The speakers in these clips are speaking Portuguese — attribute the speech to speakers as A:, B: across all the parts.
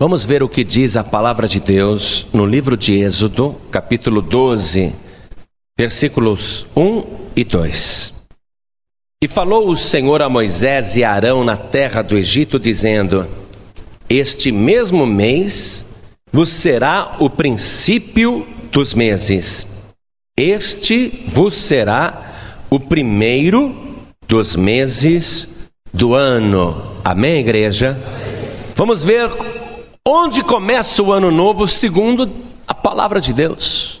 A: Vamos ver o que diz a palavra de Deus no livro de Êxodo, capítulo 12, versículos 1 e 2. E falou o Senhor a Moisés e a Arão na terra do Egito, dizendo: Este mesmo mês vos será o princípio dos meses. Este vos será o primeiro dos meses do ano. Amém, igreja? Vamos ver Onde começa o ano novo segundo a palavra de Deus?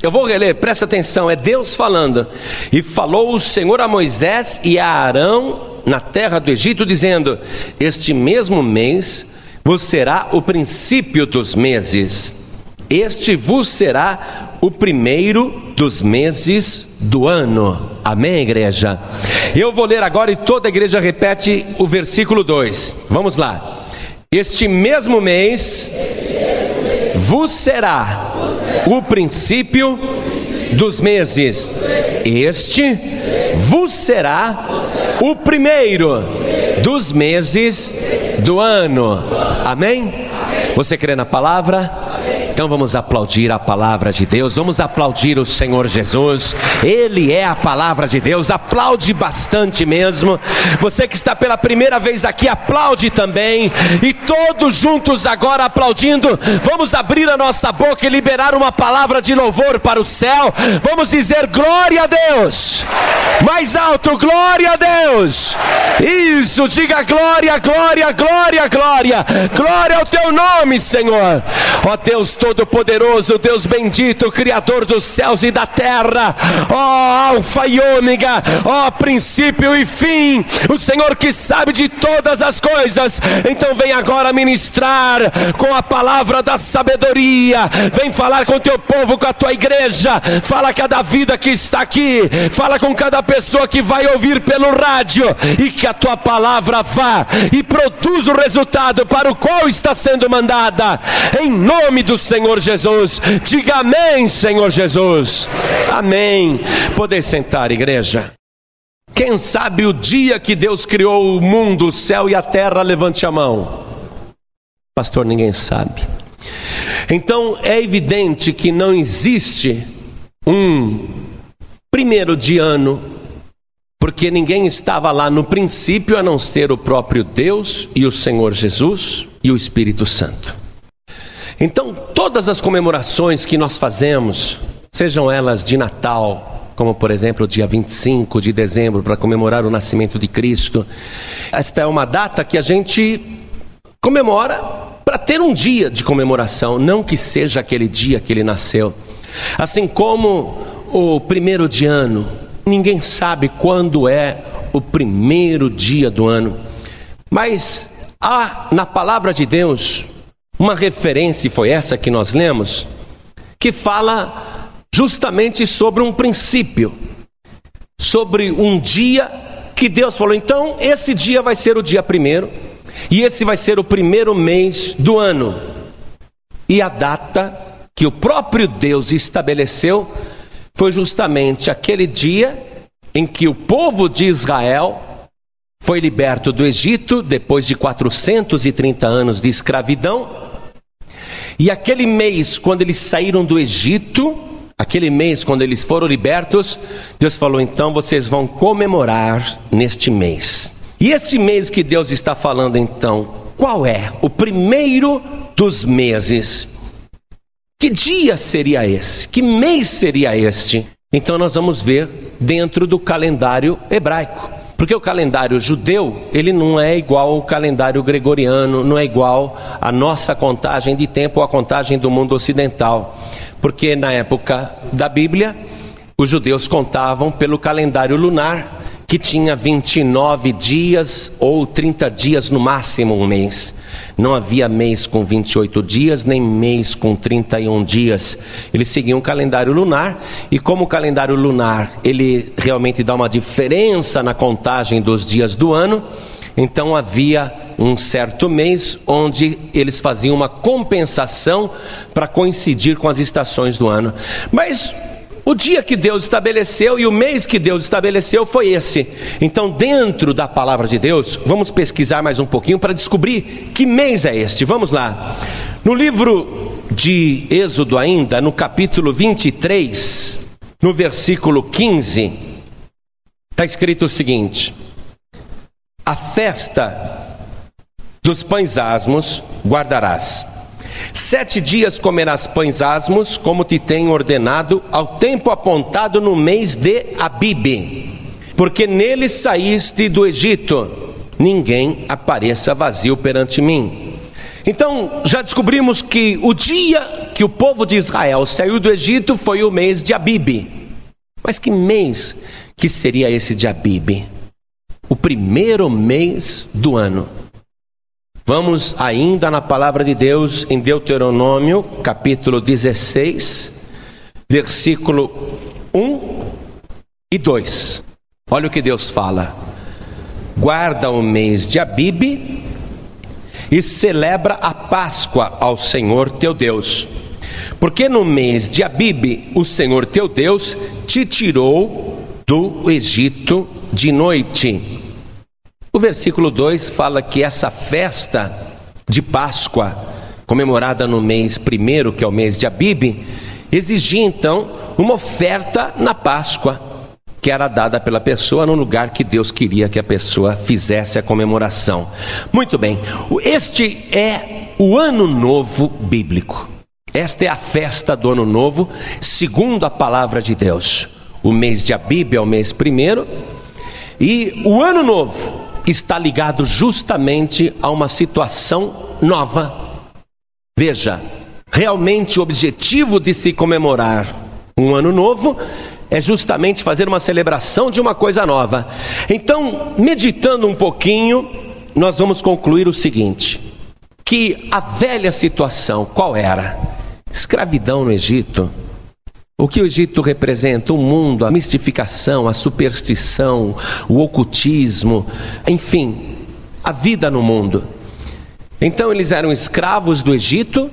A: Eu vou reler, presta atenção, é Deus falando. E falou o Senhor a Moisés e a Arão na terra do Egito, dizendo: Este mesmo mês vos será o princípio dos meses, este vos será o primeiro dos meses do ano. Amém, igreja? Eu vou ler agora e toda a igreja repete o versículo 2. Vamos lá. Este mesmo mês vos será o princípio dos meses. Este vos será o primeiro dos meses do ano. Amém? Você crê na palavra? Então vamos aplaudir a palavra de Deus, vamos aplaudir o Senhor Jesus, Ele é a palavra de Deus, aplaude bastante mesmo. Você que está pela primeira vez aqui, aplaude também, e todos juntos agora aplaudindo, vamos abrir a nossa boca e liberar uma palavra de louvor para o céu, vamos dizer glória a Deus, mais alto, glória a Deus, isso, diga glória, glória, glória, glória, glória ao teu nome, Senhor, ó Deus, Todo-Poderoso, Deus bendito, Criador dos céus e da terra, ó Alfa e Ômega, ó princípio e fim, o Senhor que sabe de todas as coisas, então vem agora ministrar com a palavra da sabedoria, vem falar com o teu povo, com a tua igreja, fala cada vida que está aqui, fala com cada pessoa que vai ouvir pelo rádio, e que a tua palavra vá e produza o resultado para o qual está sendo mandada, em nome do Senhor. Senhor Jesus. Diga amém, Senhor Jesus. Amém. Poder sentar, igreja. Quem sabe o dia que Deus criou o mundo, o céu e a terra, levante a mão. Pastor, ninguém sabe. Então é evidente que não existe um primeiro de ano, porque ninguém estava lá no princípio a não ser o próprio Deus e o Senhor Jesus e o Espírito Santo. Então, todas as comemorações que nós fazemos, sejam elas de Natal, como por exemplo o dia 25 de dezembro, para comemorar o nascimento de Cristo, esta é uma data que a gente comemora para ter um dia de comemoração, não que seja aquele dia que ele nasceu. Assim como o primeiro de ano, ninguém sabe quando é o primeiro dia do ano, mas há na palavra de Deus uma referência foi essa que nós lemos, que fala justamente sobre um princípio, sobre um dia que Deus falou: então, esse dia vai ser o dia primeiro, e esse vai ser o primeiro mês do ano. E a data que o próprio Deus estabeleceu foi justamente aquele dia em que o povo de Israel foi liberto do Egito depois de 430 anos de escravidão e aquele mês, quando eles saíram do Egito, aquele mês, quando eles foram libertos, Deus falou: então vocês vão comemorar neste mês. E este mês que Deus está falando, então, qual é? O primeiro dos meses. Que dia seria esse? Que mês seria este? Então nós vamos ver dentro do calendário hebraico. Porque o calendário judeu, ele não é igual ao calendário gregoriano, não é igual à nossa contagem de tempo ou à contagem do mundo ocidental. Porque na época da Bíblia, os judeus contavam pelo calendário lunar, que tinha 29 dias ou 30 dias no máximo um mês. Não havia mês com 28 dias, nem mês com 31 dias. Eles seguiam o calendário lunar, e como o calendário lunar, ele realmente dá uma diferença na contagem dos dias do ano, então havia um certo mês onde eles faziam uma compensação para coincidir com as estações do ano. Mas o dia que Deus estabeleceu e o mês que Deus estabeleceu foi esse. Então, dentro da palavra de Deus, vamos pesquisar mais um pouquinho para descobrir que mês é este. Vamos lá. No livro de Êxodo, ainda, no capítulo 23, no versículo 15, está escrito o seguinte: A festa dos pães asmos guardarás Sete dias comerás pães asmos, como te tenho ordenado, ao tempo apontado no mês de Abibe, porque nele saíste do Egito. Ninguém apareça vazio perante mim. Então, já descobrimos que o dia que o povo de Israel saiu do Egito foi o mês de Abibe. Mas que mês que seria esse de Abibe? O primeiro mês do ano. Vamos ainda na palavra de Deus em Deuteronômio, capítulo 16, versículo 1 e 2. Olha o que Deus fala: Guarda o mês de Abibe e celebra a Páscoa ao Senhor teu Deus. Porque no mês de Abibe o Senhor teu Deus te tirou do Egito de noite o versículo 2 fala que essa festa de Páscoa, comemorada no mês primeiro, que é o mês de Abibe, exigia então uma oferta na Páscoa, que era dada pela pessoa no lugar que Deus queria que a pessoa fizesse a comemoração. Muito bem, este é o ano novo bíblico. Esta é a festa do ano novo, segundo a palavra de Deus. O mês de Abibe é o mês primeiro, e o ano novo está ligado justamente a uma situação nova. Veja, realmente o objetivo de se comemorar um ano novo é justamente fazer uma celebração de uma coisa nova. Então, meditando um pouquinho, nós vamos concluir o seguinte: que a velha situação, qual era? Escravidão no Egito o que o Egito representa? O mundo, a mistificação, a superstição, o ocultismo, enfim, a vida no mundo. Então eles eram escravos do Egito,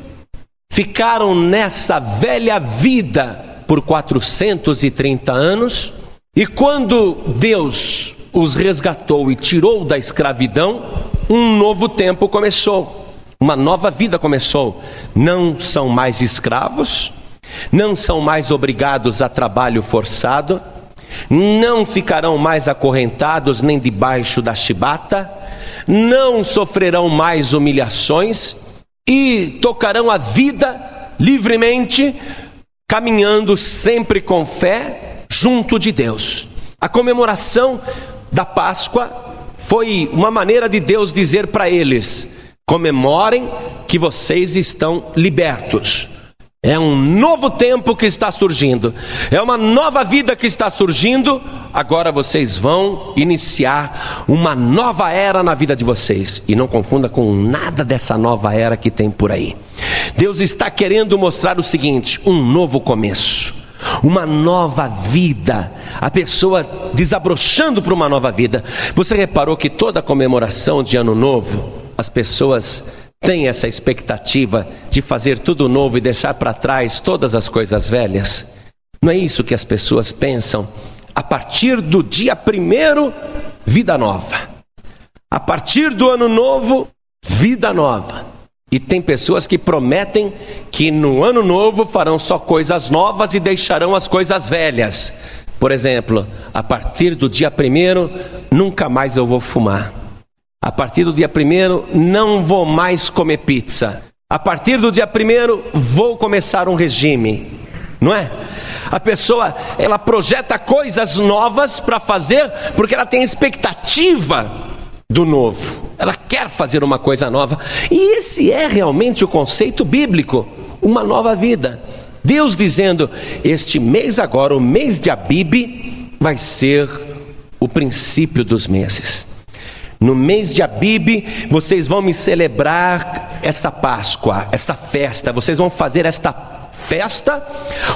A: ficaram nessa velha vida por 430 anos, e quando Deus os resgatou e tirou da escravidão, um novo tempo começou, uma nova vida começou. Não são mais escravos, não são mais obrigados a trabalho forçado, não ficarão mais acorrentados nem debaixo da chibata, não sofrerão mais humilhações e tocarão a vida livremente, caminhando sempre com fé junto de Deus. A comemoração da Páscoa foi uma maneira de Deus dizer para eles: comemorem que vocês estão libertos. É um novo tempo que está surgindo, é uma nova vida que está surgindo. Agora vocês vão iniciar uma nova era na vida de vocês, e não confunda com nada dessa nova era que tem por aí. Deus está querendo mostrar o seguinte: um novo começo, uma nova vida, a pessoa desabrochando para uma nova vida. Você reparou que toda comemoração de Ano Novo, as pessoas tem essa expectativa de fazer tudo novo e deixar para trás todas as coisas velhas? Não é isso que as pessoas pensam? A partir do dia primeiro, vida nova. A partir do ano novo, vida nova. E tem pessoas que prometem que no ano novo farão só coisas novas e deixarão as coisas velhas. Por exemplo, a partir do dia primeiro, nunca mais eu vou fumar. A partir do dia primeiro, não vou mais comer pizza. A partir do dia primeiro, vou começar um regime. Não é? A pessoa, ela projeta coisas novas para fazer, porque ela tem expectativa do novo. Ela quer fazer uma coisa nova. E esse é realmente o conceito bíblico, uma nova vida. Deus dizendo: "Este mês agora, o mês de Abibe, vai ser o princípio dos meses. No mês de Abibe, vocês vão me celebrar essa Páscoa, essa festa. Vocês vão fazer esta festa,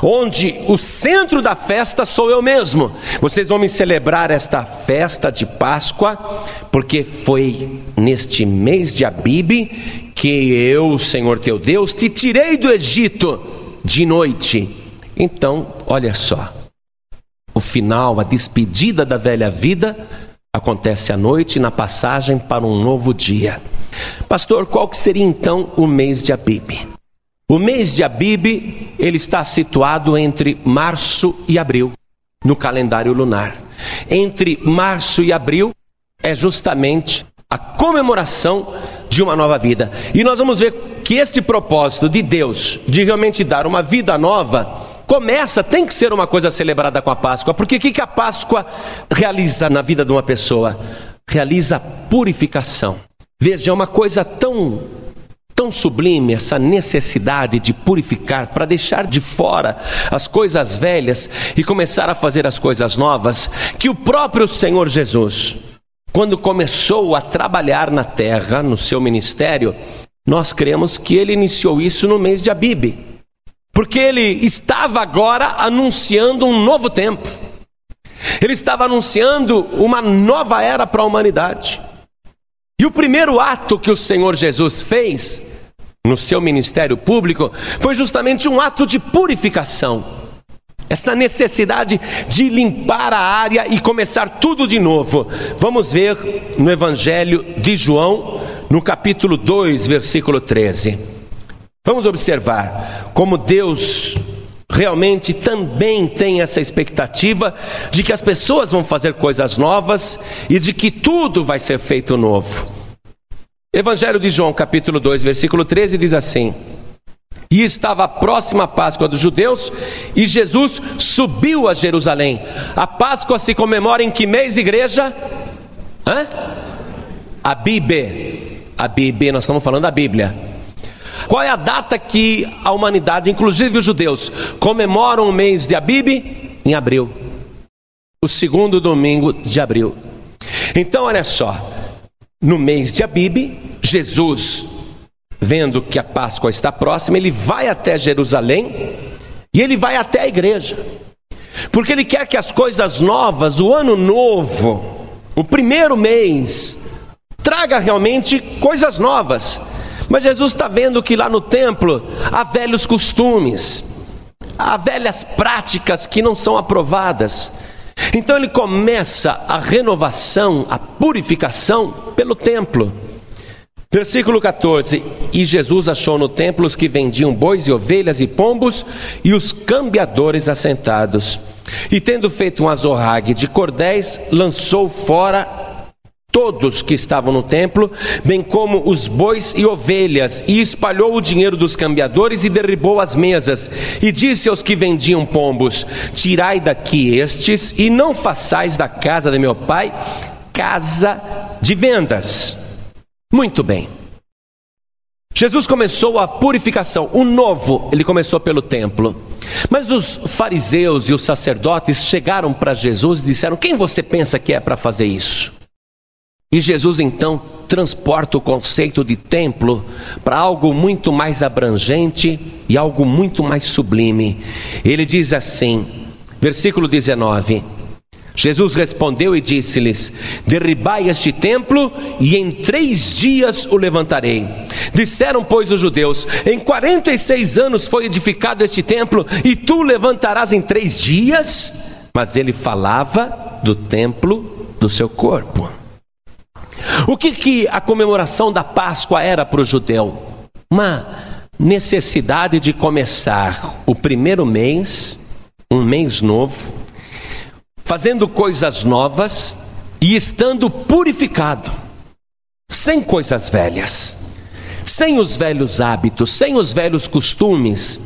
A: onde o centro da festa sou eu mesmo. Vocês vão me celebrar esta festa de Páscoa, porque foi neste mês de Abibe que eu, Senhor teu Deus, te tirei do Egito de noite. Então, olha só, O final, a despedida da velha vida, acontece à noite na passagem para um novo dia. Pastor, qual que seria então o mês de Abib? O mês de Abib, ele está situado entre março e abril, no calendário lunar. Entre março e abril é justamente a comemoração de uma nova vida. E nós vamos ver que este propósito de Deus de realmente dar uma vida nova começa, tem que ser uma coisa celebrada com a Páscoa, porque o que, que a Páscoa realiza na vida de uma pessoa? Realiza purificação. Veja, é uma coisa tão tão sublime essa necessidade de purificar para deixar de fora as coisas velhas e começar a fazer as coisas novas, que o próprio Senhor Jesus, quando começou a trabalhar na terra, no seu ministério, nós cremos que ele iniciou isso no mês de Abib, porque ele estava agora anunciando um novo tempo, ele estava anunciando uma nova era para a humanidade. E o primeiro ato que o Senhor Jesus fez no seu ministério público foi justamente um ato de purificação. Essa necessidade de limpar a área e começar tudo de novo. Vamos ver no Evangelho de João, no capítulo 2, versículo 13. Vamos observar como Deus realmente também tem essa expectativa de que as pessoas vão fazer coisas novas e de que tudo vai ser feito novo. Evangelho de João, capítulo 2, versículo 13 diz assim: E estava a próxima Páscoa dos judeus, e Jesus subiu a Jerusalém. A Páscoa se comemora em que mês, igreja? Hã? A Bíblia. A Bíblia, nós estamos falando da Bíblia. Qual é a data que a humanidade, inclusive os judeus, comemoram o mês de Abib? Em abril. O segundo domingo de abril. Então, olha só. No mês de Abib, Jesus, vendo que a Páscoa está próxima, ele vai até Jerusalém e ele vai até a igreja. Porque ele quer que as coisas novas, o ano novo, o primeiro mês, traga realmente coisas novas. Mas Jesus está vendo que lá no templo há velhos costumes, há velhas práticas que não são aprovadas. Então ele começa a renovação, a purificação pelo templo. Versículo 14: E Jesus achou no templo os que vendiam bois e ovelhas e pombos e os cambiadores assentados. E tendo feito um azorrague de cordéis, lançou fora todos que estavam no templo, bem como os bois e ovelhas, e espalhou o dinheiro dos cambiadores e derribou as mesas, e disse aos que vendiam pombos: Tirai daqui estes, e não façais da casa de meu pai casa de vendas. Muito bem. Jesus começou a purificação, o novo, ele começou pelo templo. Mas os fariseus e os sacerdotes chegaram para Jesus e disseram: Quem você pensa que é para fazer isso? E Jesus então transporta o conceito de templo para algo muito mais abrangente e algo muito mais sublime. Ele diz assim, versículo 19: Jesus respondeu e disse-lhes: Derribai este templo, e em três dias o levantarei. Disseram, pois, os judeus: Em quarenta e seis anos foi edificado este templo, e tu levantarás em três dias? Mas ele falava do templo do seu corpo. O que, que a comemoração da Páscoa era para o judeu? Uma necessidade de começar o primeiro mês, um mês novo, fazendo coisas novas e estando purificado, sem coisas velhas, sem os velhos hábitos, sem os velhos costumes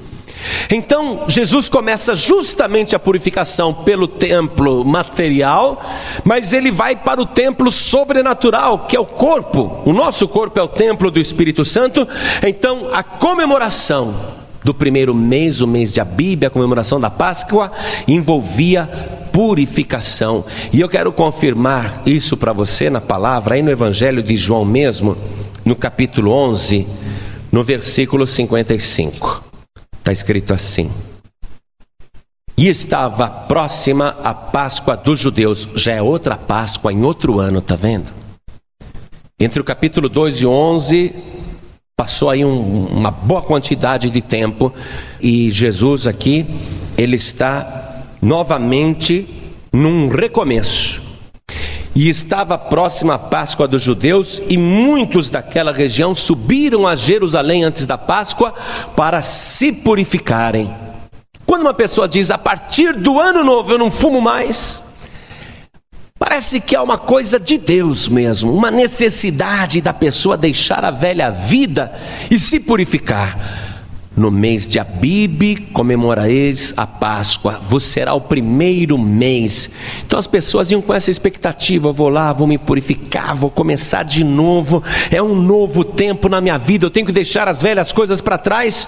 A: então, Jesus começa justamente a purificação pelo templo material, mas ele vai para o templo sobrenatural, que é o corpo. O nosso corpo é o templo do Espírito Santo. Então, a comemoração do primeiro mês, o mês de Abíbia, a comemoração da Páscoa, envolvia purificação. E eu quero confirmar isso para você na palavra, aí no Evangelho de João mesmo, no capítulo 11, no versículo 55. Está escrito assim: E estava próxima a Páscoa dos judeus, já é outra Páscoa em outro ano, tá vendo? Entre o capítulo 2 e 11, passou aí um, uma boa quantidade de tempo, e Jesus aqui, ele está novamente num recomeço. E estava próxima a Páscoa dos judeus, e muitos daquela região subiram a Jerusalém antes da Páscoa para se purificarem. Quando uma pessoa diz, a partir do ano novo eu não fumo mais, parece que é uma coisa de Deus mesmo, uma necessidade da pessoa deixar a velha vida e se purificar. No mês de Abibe comemorareis a Páscoa, vos será o primeiro mês. Então as pessoas iam com essa expectativa: vou lá, vou me purificar, vou começar de novo. É um novo tempo na minha vida, eu tenho que deixar as velhas coisas para trás.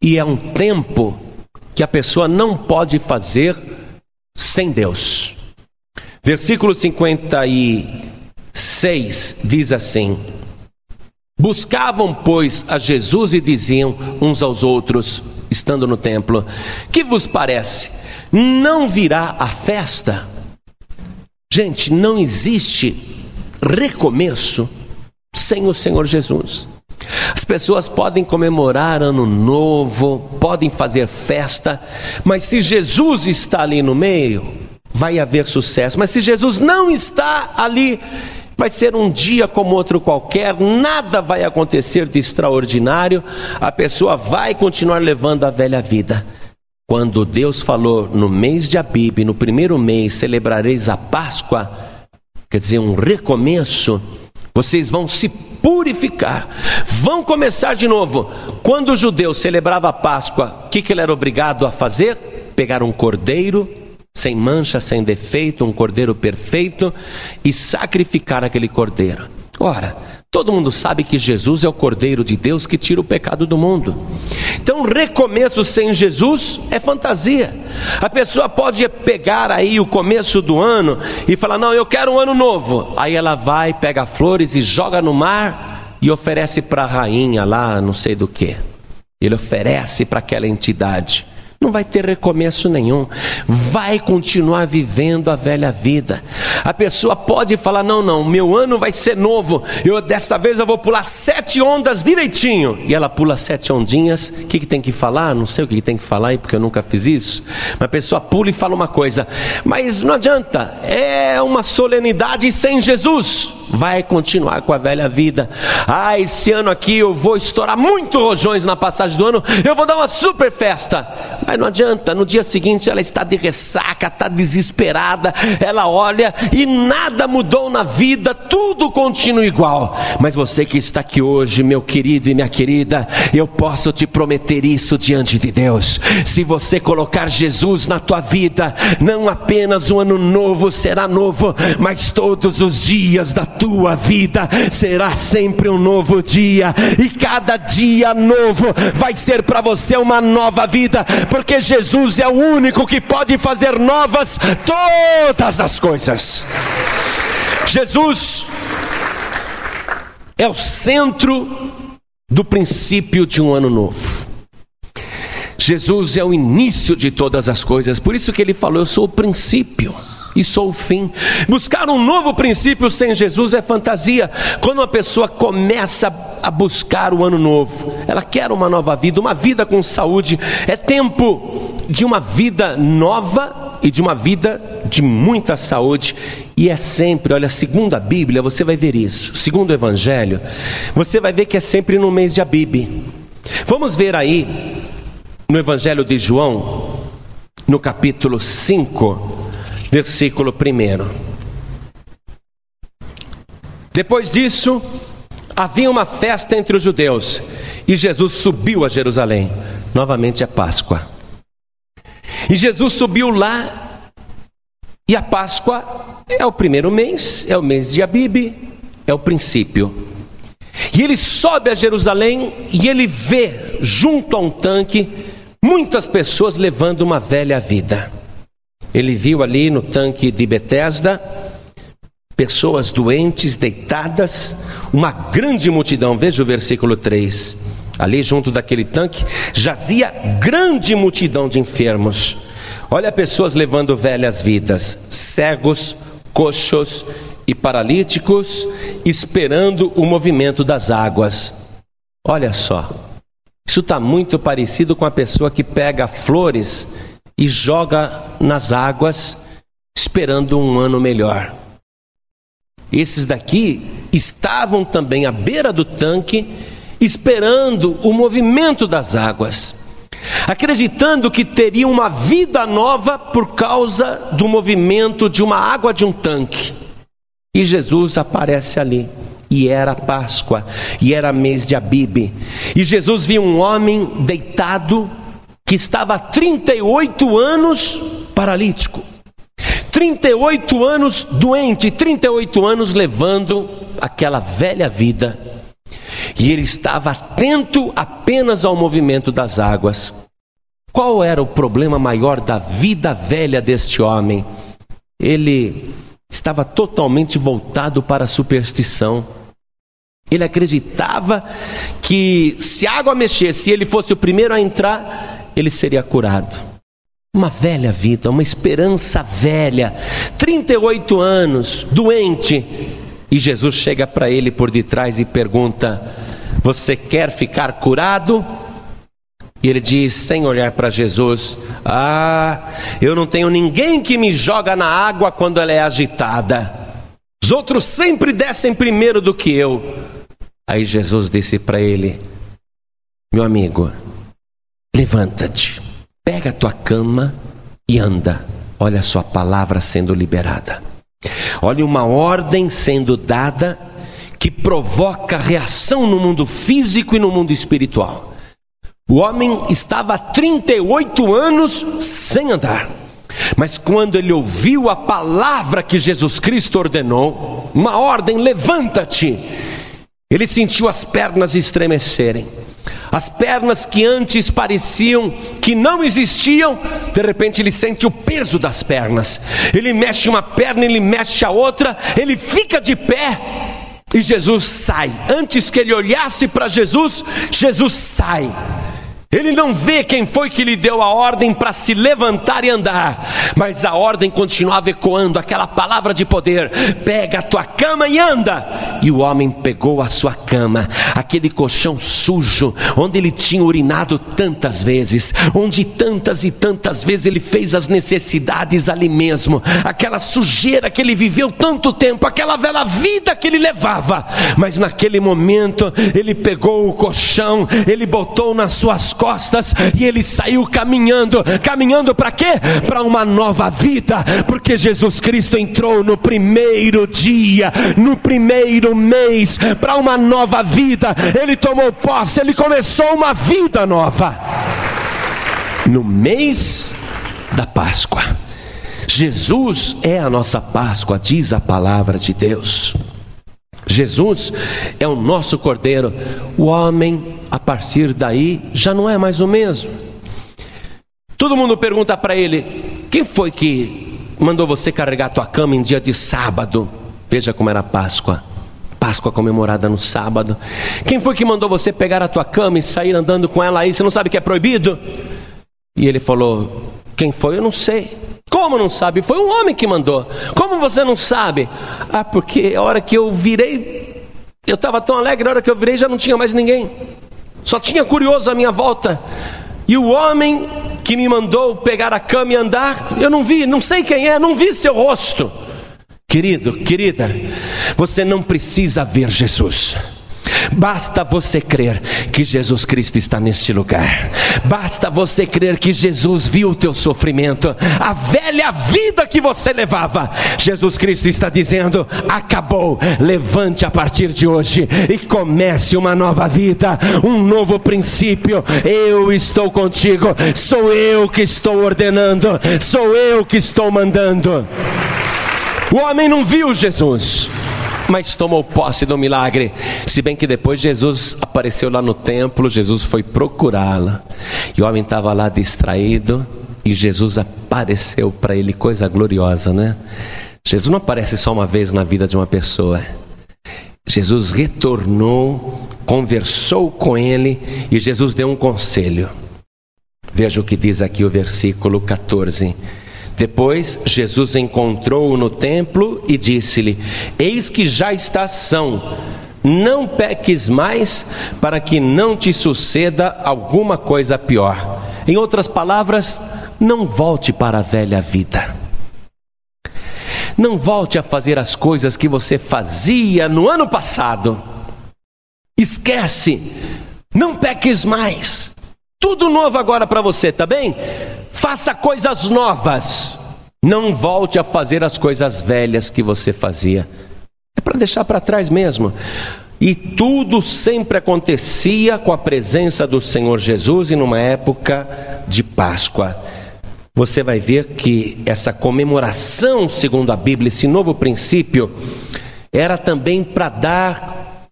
A: E é um tempo que a pessoa não pode fazer sem Deus. Versículo 56 diz assim: Buscavam, pois, a Jesus e diziam uns aos outros, estando no templo: Que vos parece? Não virá a festa? Gente, não existe recomeço sem o Senhor Jesus. As pessoas podem comemorar ano novo, podem fazer festa, mas se Jesus está ali no meio, vai haver sucesso. Mas se Jesus não está ali, Vai ser um dia como outro qualquer, nada vai acontecer de extraordinário, a pessoa vai continuar levando a velha vida. Quando Deus falou no mês de Abib, no primeiro mês, celebrareis a Páscoa, quer dizer, um recomeço, vocês vão se purificar, vão começar de novo. Quando o judeu celebrava a Páscoa, o que, que ele era obrigado a fazer? Pegar um cordeiro sem mancha, sem defeito, um cordeiro perfeito e sacrificar aquele cordeiro. Ora, todo mundo sabe que Jesus é o cordeiro de Deus que tira o pecado do mundo. Então, recomeço sem Jesus é fantasia. A pessoa pode pegar aí o começo do ano e falar: "Não, eu quero um ano novo". Aí ela vai, pega flores e joga no mar e oferece para a rainha lá, não sei do que. Ele oferece para aquela entidade não vai ter recomeço nenhum, vai continuar vivendo a velha vida. A pessoa pode falar: não, não, meu ano vai ser novo, eu dessa vez eu vou pular sete ondas direitinho. E ela pula sete ondinhas, o que, que tem que falar? Não sei o que, que tem que falar, porque eu nunca fiz isso. Mas a pessoa pula e fala uma coisa, mas não adianta, é uma solenidade sem Jesus vai continuar com a velha vida. Ah, esse ano aqui eu vou estourar muito rojões na passagem do ano, eu vou dar uma super festa. Mas não adianta, no dia seguinte ela está de ressaca, está desesperada, ela olha e nada mudou na vida, tudo continua igual. Mas você que está aqui hoje, meu querido e minha querida, eu posso te prometer isso diante de Deus. Se você colocar Jesus na tua vida, não apenas o um ano novo será novo, mas todos os dias da tua vida será sempre um novo dia, e cada dia novo vai ser para você uma nova vida, porque Jesus é o único que pode fazer novas todas as coisas. Jesus é o centro do princípio de um ano novo. Jesus é o início de todas as coisas, por isso que ele falou: Eu sou o princípio e sou o fim. Buscar um novo princípio sem Jesus é fantasia. Quando uma pessoa começa a buscar o ano novo, ela quer uma nova vida, uma vida com saúde, é tempo de uma vida nova e de uma vida de muita saúde. E é sempre, olha, segundo a Bíblia, você vai ver isso. Segundo o Evangelho, você vai ver que é sempre no mês de Abib. Vamos ver aí no Evangelho de João, no capítulo 5 versículo 1. Depois disso, havia uma festa entre os judeus e Jesus subiu a Jerusalém. Novamente é Páscoa. E Jesus subiu lá, e a Páscoa é o primeiro mês, é o mês de Abib, é o princípio. E ele sobe a Jerusalém e ele vê, junto a um tanque, muitas pessoas levando uma velha vida. Ele viu ali no tanque de Betesda pessoas doentes deitadas, uma grande multidão. Veja o versículo 3. Ali junto daquele tanque jazia grande multidão de enfermos. Olha pessoas levando velhas vidas, cegos, coxos e paralíticos, esperando o movimento das águas. Olha só, isso está muito parecido com a pessoa que pega flores e joga nas águas esperando um ano melhor. Esses daqui estavam também à beira do tanque, esperando o movimento das águas, acreditando que teriam uma vida nova por causa do movimento de uma água de um tanque. E Jesus aparece ali. E era Páscoa, e era mês de Abibe. E Jesus viu um homem deitado que estava há 38 anos paralítico. 38 anos doente, 38 anos levando aquela velha vida. E ele estava atento apenas ao movimento das águas. Qual era o problema maior da vida velha deste homem? Ele estava totalmente voltado para a superstição. Ele acreditava que se a água mexesse e ele fosse o primeiro a entrar, ele seria curado. Uma velha vida, uma esperança velha, 38 anos, doente. E Jesus chega para ele por detrás e pergunta: Você quer ficar curado? E ele diz, sem olhar para Jesus: Ah, eu não tenho ninguém que me joga na água quando ela é agitada. Os outros sempre descem primeiro do que eu. Aí Jesus disse para ele: Meu amigo, levanta-te Pega a tua cama e anda. Olha a sua palavra sendo liberada. Olha uma ordem sendo dada que provoca reação no mundo físico e no mundo espiritual. O homem estava há 38 anos sem andar. Mas quando ele ouviu a palavra que Jesus Cristo ordenou, uma ordem, levanta-te, ele sentiu as pernas estremecerem. As pernas que antes pareciam que não existiam, de repente ele sente o peso das pernas. Ele mexe uma perna, ele mexe a outra, ele fica de pé e Jesus sai. Antes que ele olhasse para Jesus, Jesus sai. Ele não vê quem foi que lhe deu a ordem para se levantar e andar, mas a ordem continuava ecoando aquela palavra de poder: pega a tua cama e anda. E o homem pegou a sua cama, aquele colchão sujo, onde ele tinha urinado tantas vezes, onde tantas e tantas vezes ele fez as necessidades ali mesmo, aquela sujeira que ele viveu tanto tempo, aquela velha vida que ele levava, mas naquele momento ele pegou o colchão, ele botou nas suas costas costas e ele saiu caminhando. Caminhando para quê? Para uma nova vida, porque Jesus Cristo entrou no primeiro dia, no primeiro mês, para uma nova vida. Ele tomou posse, ele começou uma vida nova. No mês da Páscoa. Jesus é a nossa Páscoa, diz a palavra de Deus. Jesus é o nosso Cordeiro. O homem, a partir daí, já não é mais o mesmo. Todo mundo pergunta para ele: quem foi que mandou você carregar tua cama em dia de sábado? Veja como era a Páscoa. Páscoa comemorada no sábado. Quem foi que mandou você pegar a tua cama e sair andando com ela aí? Você não sabe que é proibido? E ele falou: Quem foi? Eu não sei. Como não sabe? Foi um homem que mandou. Como você não sabe? Ah, porque a hora que eu virei, eu estava tão alegre, a hora que eu virei já não tinha mais ninguém. Só tinha curioso à minha volta. E o homem que me mandou pegar a cama e andar, eu não vi, não sei quem é, não vi seu rosto. Querido, querida, você não precisa ver Jesus. Basta você crer que Jesus Cristo está neste lugar. Basta você crer que Jesus viu o teu sofrimento, a velha vida que você levava. Jesus Cristo está dizendo: acabou. Levante a partir de hoje e comece uma nova vida, um novo princípio. Eu estou contigo. Sou eu que estou ordenando. Sou eu que estou mandando. O homem não viu Jesus mas tomou posse do milagre. Se bem que depois Jesus apareceu lá no templo, Jesus foi procurá-la. E o homem estava lá distraído e Jesus apareceu para ele, coisa gloriosa, né? Jesus não aparece só uma vez na vida de uma pessoa. Jesus retornou, conversou com ele e Jesus deu um conselho. Veja o que diz aqui o versículo 14. Depois Jesus encontrou-o no templo e disse-lhe: Eis que já estás são, não peques mais, para que não te suceda alguma coisa pior. Em outras palavras, não volte para a velha vida. Não volte a fazer as coisas que você fazia no ano passado. Esquece. Não peques mais. Tudo novo agora para você, tá bem? Faça coisas novas. Não volte a fazer as coisas velhas que você fazia. É para deixar para trás mesmo. E tudo sempre acontecia com a presença do Senhor Jesus e numa época de Páscoa. Você vai ver que essa comemoração, segundo a Bíblia, esse novo princípio, era também para dar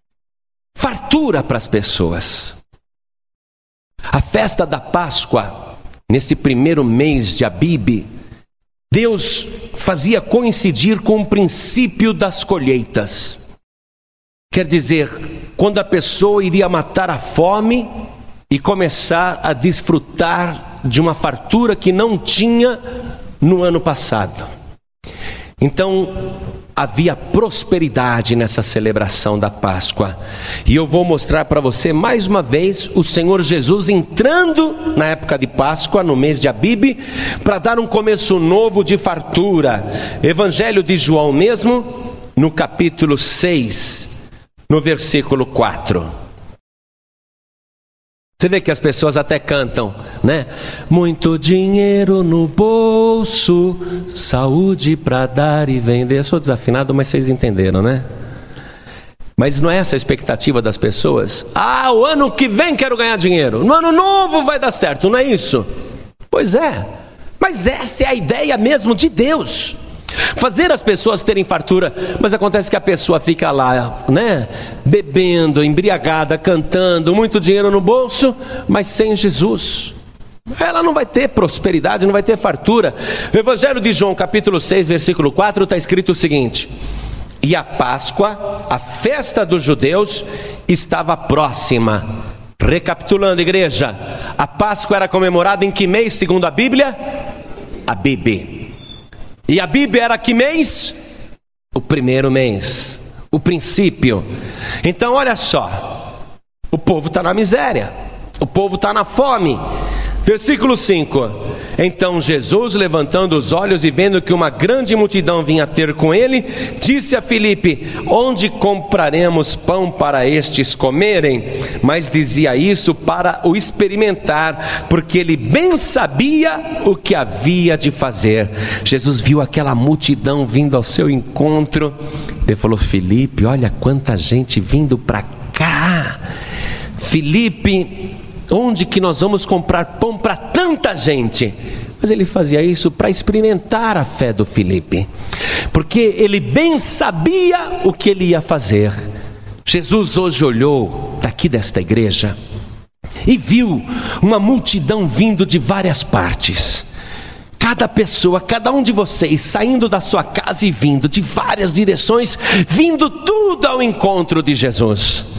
A: fartura para as pessoas. A festa da Páscoa, nesse primeiro mês de Abib, Deus fazia coincidir com o princípio das colheitas. Quer dizer, quando a pessoa iria matar a fome e começar a desfrutar de uma fartura que não tinha no ano passado. Então, havia prosperidade nessa celebração da Páscoa. E eu vou mostrar para você mais uma vez o Senhor Jesus entrando na época de Páscoa, no mês de Abib, para dar um começo novo de fartura. Evangelho de João mesmo, no capítulo 6, no versículo 4. Você vê que as pessoas até cantam, né? Muito dinheiro no bolso, saúde para dar e vender. Eu sou desafinado, mas vocês entenderam, né? Mas não é essa a expectativa das pessoas? Ah, o ano que vem quero ganhar dinheiro. No ano novo vai dar certo, não é isso? Pois é. Mas essa é a ideia mesmo de Deus. Fazer as pessoas terem fartura, mas acontece que a pessoa fica lá, né? Bebendo, embriagada, cantando, muito dinheiro no bolso, mas sem Jesus. Ela não vai ter prosperidade, não vai ter fartura. O Evangelho de João, capítulo 6, versículo 4, está escrito o seguinte: E a Páscoa, a festa dos judeus, estava próxima. Recapitulando, igreja, a Páscoa era comemorada em que mês, segundo a Bíblia? A Bíblia. E a Bíblia era que mês? O primeiro mês, o princípio. Então, olha só: o povo está na miséria, o povo está na fome. Versículo 5: então Jesus, levantando os olhos e vendo que uma grande multidão vinha ter com ele, disse a Filipe: Onde compraremos pão para estes comerem? Mas dizia isso para o experimentar, porque ele bem sabia o que havia de fazer. Jesus viu aquela multidão vindo ao seu encontro. Ele falou: Filipe, olha quanta gente vindo para cá. Filipe, onde que nós vamos comprar pão para tanta gente? Mas ele fazia isso para experimentar a fé do Filipe, porque ele bem sabia o que ele ia fazer. Jesus hoje olhou daqui desta igreja e viu uma multidão vindo de várias partes. Cada pessoa, cada um de vocês saindo da sua casa e vindo de várias direções, vindo tudo ao encontro de Jesus.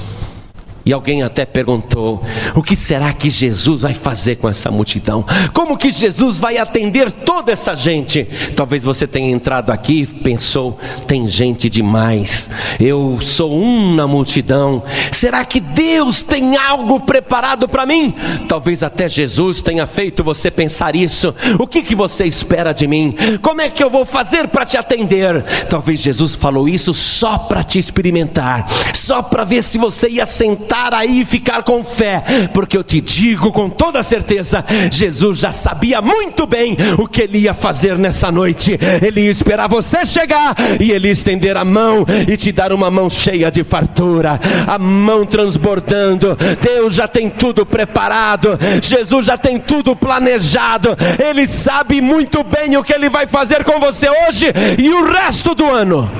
A: E alguém até perguntou: o que será que Jesus vai fazer com essa multidão? Como que Jesus vai atender toda essa gente? Talvez você tenha entrado aqui e pensou: tem gente demais, eu sou um na multidão. Será que Deus tem algo preparado para mim? Talvez até Jesus tenha feito você pensar isso. O que, que você espera de mim? Como é que eu vou fazer para te atender? Talvez Jesus falou isso só para te experimentar, só para ver se você ia sentar sentar aí e ficar com fé, porque eu te digo com toda certeza: Jesus já sabia muito bem o que ele ia fazer nessa noite. Ele ia esperar você chegar e ele ia estender a mão e te dar uma mão cheia de fartura, a mão transbordando. Deus já tem tudo preparado, Jesus já tem tudo planejado. Ele sabe muito bem o que ele vai fazer com você hoje e o resto do ano.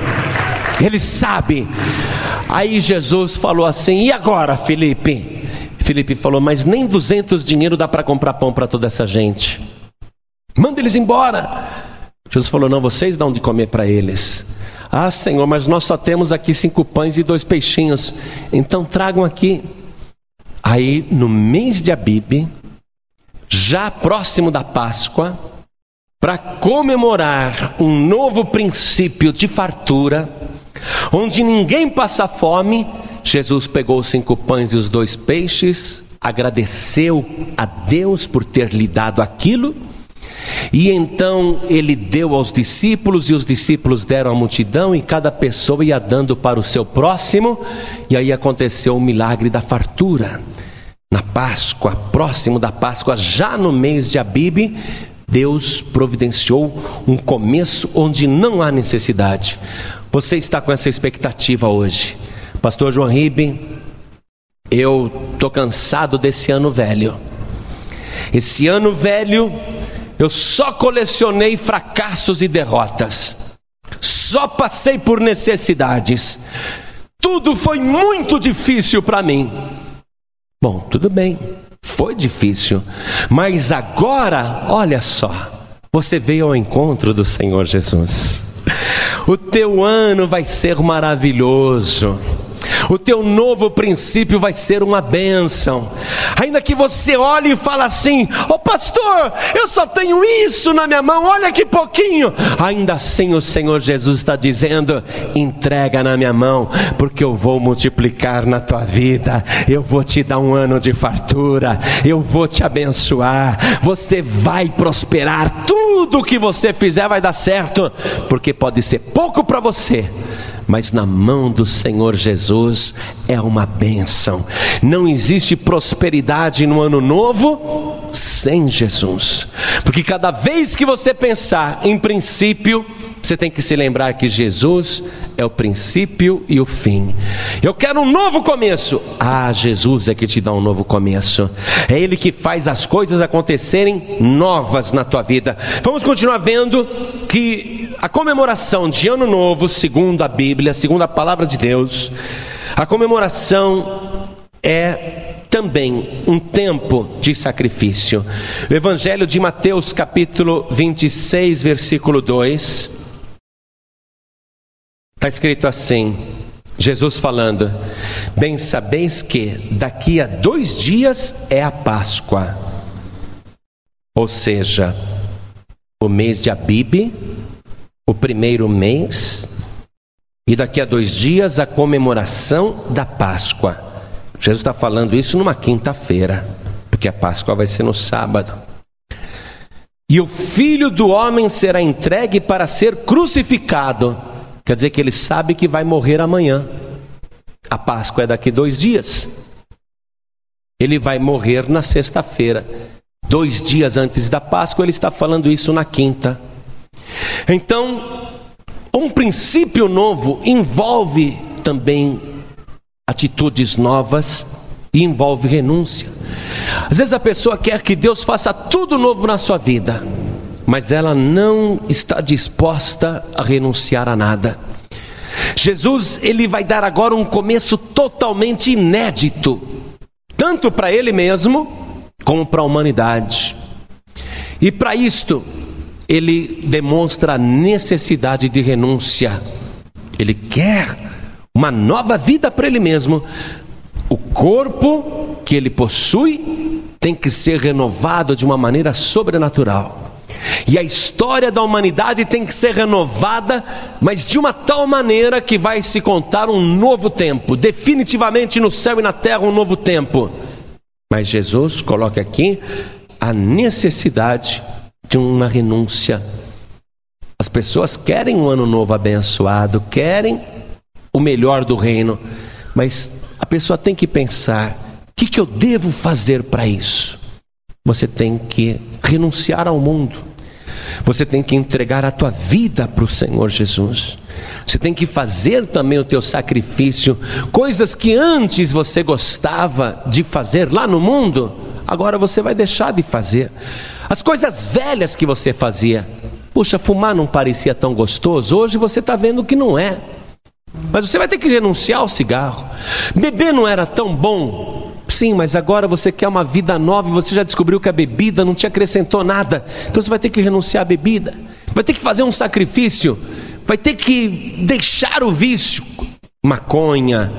A: Ele sabe. Aí Jesus falou assim: E agora, Felipe? Felipe falou: Mas nem 200 dinheiro dá para comprar pão para toda essa gente. Manda eles embora. Jesus falou: Não, vocês dão de comer para eles. Ah, Senhor, mas nós só temos aqui cinco pães e dois peixinhos. Então tragam aqui. Aí, no mês de Abib, já próximo da Páscoa, para comemorar um novo princípio de fartura, onde ninguém passa fome, Jesus pegou os cinco pães e os dois peixes, agradeceu a Deus por ter lhe dado aquilo, E então ele deu aos discípulos, e os discípulos deram à multidão, e cada pessoa ia dando para o seu próximo, e aí aconteceu o milagre da fartura. Na Páscoa, próximo da Páscoa, já no mês de Abibe, Deus providenciou um começo onde não há necessidade. Você está com essa expectativa hoje. Pastor João Ribe, eu estou cansado desse ano velho. Esse ano velho, eu só colecionei fracassos e derrotas. Só passei por necessidades. Tudo foi muito difícil para mim. Bom, tudo bem. Foi difícil, mas agora, olha só, você veio ao encontro do Senhor Jesus. O teu ano vai ser maravilhoso. O teu novo princípio vai ser uma bênção. Ainda que você olhe e fale assim: Ô oh, pastor, eu só tenho isso na minha mão, olha que pouquinho. Ainda assim o Senhor Jesus está dizendo: entrega na minha mão, porque eu vou multiplicar na tua vida. Eu vou te dar um ano de fartura, eu vou te abençoar. Você vai prosperar, tudo que você fizer vai dar certo, porque pode ser pouco para você mas na mão do Senhor Jesus é uma bênção. Não existe prosperidade no ano novo sem Jesus, porque cada vez que você pensar em princípio, você tem que se lembrar que Jesus é o princípio e o fim. Eu quero um novo começo. Ah, Jesus é que te dá um novo começo. É Ele que faz as coisas acontecerem novas na tua vida. Vamos continuar vendo que a comemoração de Ano Novo, segundo a Bíblia, segundo a palavra de Deus, a comemoração é também um tempo de sacrifício. O Evangelho de Mateus, capítulo 26, versículo 2. Está escrito assim: Jesus falando, bem sabeis que daqui a dois dias é a Páscoa, ou seja, o mês de Abibe, o primeiro mês, e daqui a dois dias a comemoração da Páscoa. Jesus está falando isso numa quinta-feira, porque a Páscoa vai ser no sábado. E o filho do homem será entregue para ser crucificado. Quer dizer que ele sabe que vai morrer amanhã. A Páscoa é daqui dois dias. Ele vai morrer na sexta-feira. Dois dias antes da Páscoa, ele está falando isso na quinta. Então, um princípio novo envolve também atitudes novas e envolve renúncia. Às vezes a pessoa quer que Deus faça tudo novo na sua vida, mas ela não está disposta a renunciar a nada. Jesus, ele vai dar agora um começo totalmente inédito, tanto para ele mesmo como para a humanidade. E para isto, ele demonstra a necessidade de renúncia. Ele quer uma nova vida para ele mesmo. O corpo que ele possui tem que ser renovado de uma maneira sobrenatural. E a história da humanidade tem que ser renovada, mas de uma tal maneira que vai se contar um novo tempo, definitivamente no céu e na terra um novo tempo. Mas Jesus coloca aqui a necessidade de uma renúncia. As pessoas querem um ano novo abençoado, querem o melhor do reino, mas a pessoa tem que pensar: o que, que eu devo fazer para isso? Você tem que renunciar ao mundo. Você tem que entregar a tua vida para o Senhor Jesus. Você tem que fazer também o teu sacrifício, coisas que antes você gostava de fazer lá no mundo, agora você vai deixar de fazer. As coisas velhas que você fazia. Puxa, fumar não parecia tão gostoso, hoje você está vendo que não é. Mas você vai ter que renunciar ao cigarro. Beber não era tão bom. Sim, mas agora você quer uma vida nova e você já descobriu que a bebida não te acrescentou nada. Então você vai ter que renunciar à bebida. Vai ter que fazer um sacrifício. Vai ter que deixar o vício. Maconha,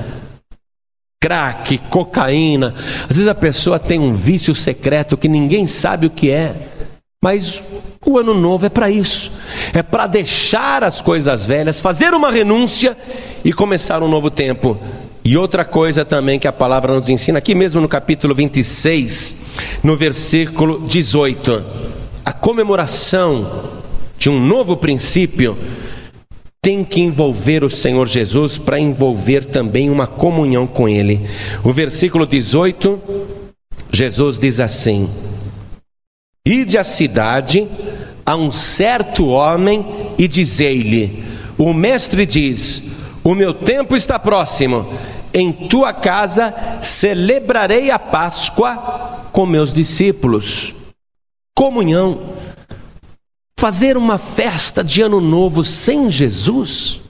A: crack, cocaína. Às vezes a pessoa tem um vício secreto que ninguém sabe o que é. Mas o ano novo é para isso. É para deixar as coisas velhas, fazer uma renúncia e começar um novo tempo. E outra coisa também que a palavra nos ensina, aqui mesmo no capítulo 26, no versículo 18. a comemoração de um novo princípio tem que envolver o Senhor Jesus para envolver também uma comunhão com Ele. O versículo 18, Jesus diz assim: Ide à cidade a um certo homem e dizei-lhe: O mestre diz: O meu tempo está próximo, em tua casa celebrarei a Páscoa com meus discípulos. Comunhão Fazer uma festa de ano novo sem Jesus?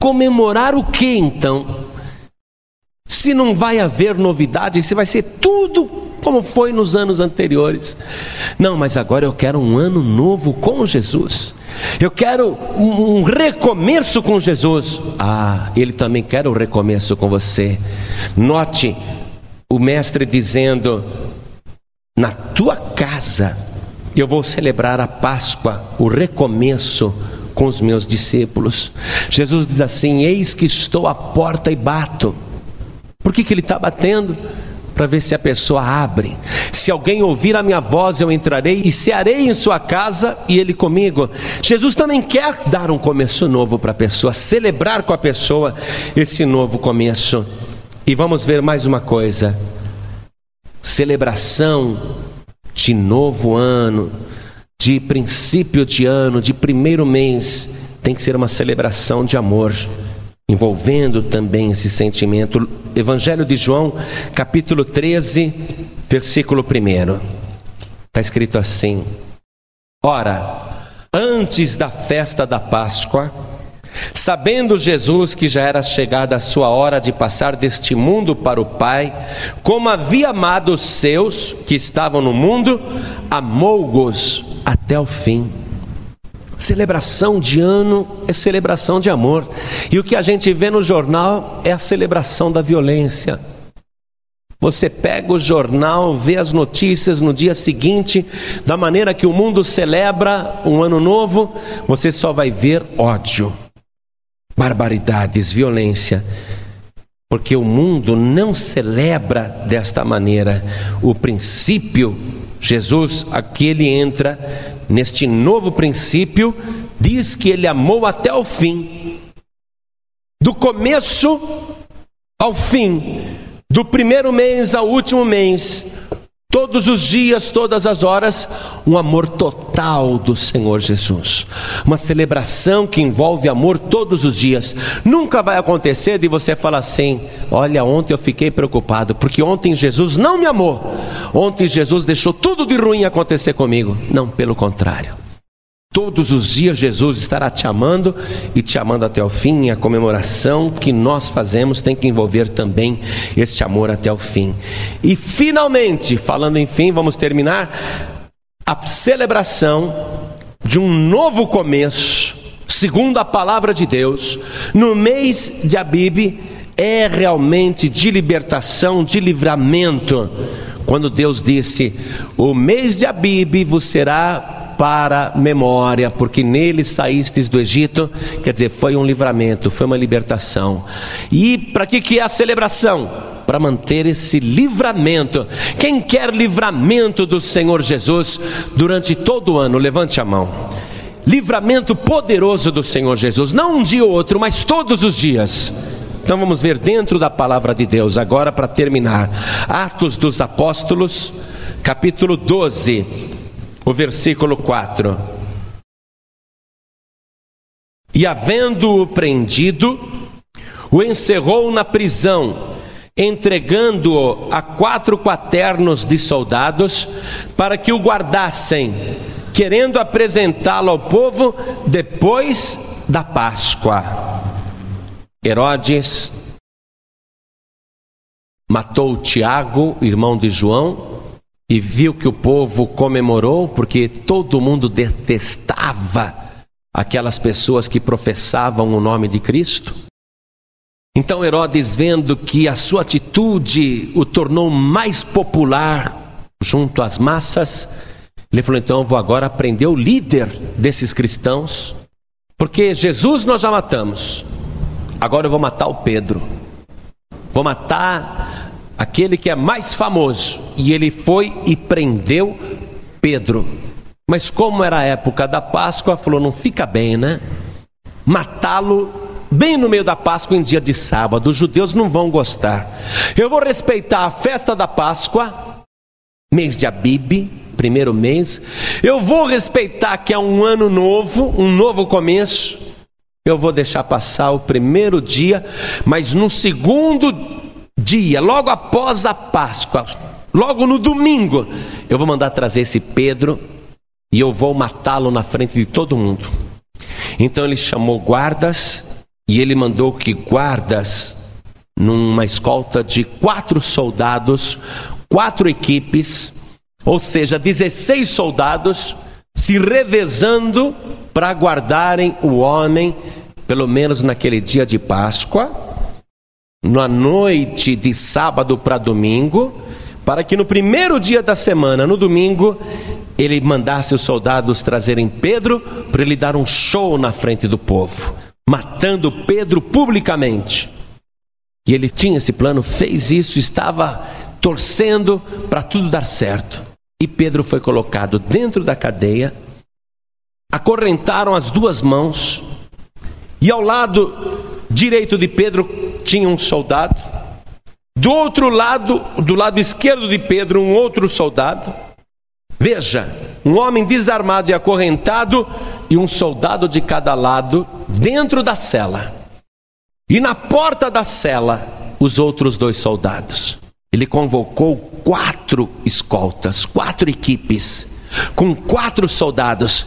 A: Comemorar o que então? Se não vai haver novidade, se vai ser tudo como foi nos anos anteriores. Não, mas agora eu quero um ano novo com Jesus. Eu quero um recomeço com Jesus. Ah, ele também quer o um recomeço com você. Note o mestre dizendo: na tua casa eu vou celebrar a Páscoa, o recomeço com os meus discípulos. Jesus diz assim: Eis que estou à porta e bato. Por que, que ele está batendo? Para ver se a pessoa abre. Se alguém ouvir a minha voz, eu entrarei e cearei em sua casa e ele comigo. Jesus também quer dar um começo novo para a pessoa, celebrar com a pessoa esse novo começo. E vamos ver mais uma coisa: celebração de novo ano, de princípio de ano, de primeiro mês, tem que ser uma celebração de amor, envolvendo também esse sentimento. Evangelho de João, capítulo 13, versículo 1. Está escrito assim: Ora, antes da festa da Páscoa, Sabendo Jesus que já era chegada a sua hora de passar deste mundo para o Pai, como havia amado os seus que estavam no mundo, amou-os até o fim. Celebração de ano é celebração de amor, e o que a gente vê no jornal é a celebração da violência. Você pega o jornal, vê as notícias no dia seguinte, da maneira que o mundo celebra um ano novo, você só vai ver ódio barbaridades, violência, porque o mundo não celebra desta maneira o princípio. Jesus, aqui ele entra neste novo princípio, diz que ele amou até o fim, do começo ao fim, do primeiro mês ao último mês, Todos os dias, todas as horas, um amor total do Senhor Jesus. Uma celebração que envolve amor todos os dias. Nunca vai acontecer de você falar assim: Olha, ontem eu fiquei preocupado, porque ontem Jesus não me amou. Ontem Jesus deixou tudo de ruim acontecer comigo. Não, pelo contrário. Todos os dias Jesus estará te amando e te amando até o fim. E a comemoração que nós fazemos tem que envolver também este amor até o fim. E finalmente, falando em fim, vamos terminar a celebração de um novo começo, segundo a palavra de Deus, no mês de Abib, é realmente de libertação, de livramento. Quando Deus disse: O mês de Abib vos será para memória, porque nele saístes do Egito, quer dizer, foi um livramento, foi uma libertação. E para que, que é a celebração? Para manter esse livramento. Quem quer livramento do Senhor Jesus durante todo o ano, levante a mão. Livramento poderoso do Senhor Jesus, não um dia ou outro, mas todos os dias. Então vamos ver dentro da palavra de Deus, agora para terminar. Atos dos Apóstolos, capítulo 12 o versículo 4. E havendo-o prendido, o encerrou na prisão, entregando-o a quatro quaternos de soldados para que o guardassem, querendo apresentá-lo ao povo depois da Páscoa. Herodes matou Tiago, irmão de João, e viu que o povo comemorou, porque todo mundo detestava aquelas pessoas que professavam o nome de Cristo. Então Herodes, vendo que a sua atitude o tornou mais popular junto às massas, ele falou: então eu vou agora prender o líder desses cristãos, porque Jesus nós já matamos, agora eu vou matar o Pedro, vou matar aquele que é mais famoso, e ele foi e prendeu Pedro. Mas como era a época da Páscoa, falou: não fica bem, né? Matá-lo bem no meio da Páscoa em dia de sábado. Os judeus não vão gostar. Eu vou respeitar a festa da Páscoa, mês de Abib, primeiro mês. Eu vou respeitar que é um ano novo, um novo começo. Eu vou deixar passar o primeiro dia, mas no segundo dia, logo após a Páscoa, logo no domingo, eu vou mandar trazer esse Pedro e eu vou matá-lo na frente de todo mundo. Então ele chamou guardas e ele mandou que guardas, numa escolta de quatro soldados, quatro equipes, ou seja, 16 soldados, se revezando para guardarem o homem, pelo menos naquele dia de Páscoa, na noite de sábado para domingo, para que no primeiro dia da semana, no domingo, ele mandasse os soldados trazerem Pedro para ele dar um show na frente do povo, matando Pedro publicamente. E ele tinha esse plano, fez isso, estava torcendo para tudo dar certo. E Pedro foi colocado dentro da cadeia, acorrentaram as duas mãos, e ao lado direito de Pedro tinha um soldado, do outro lado, do lado esquerdo de Pedro, um outro soldado. Veja, um homem desarmado e acorrentado e um soldado de cada lado dentro da cela. E na porta da cela, os outros dois soldados. Ele convocou quatro escoltas, quatro equipes, com quatro soldados.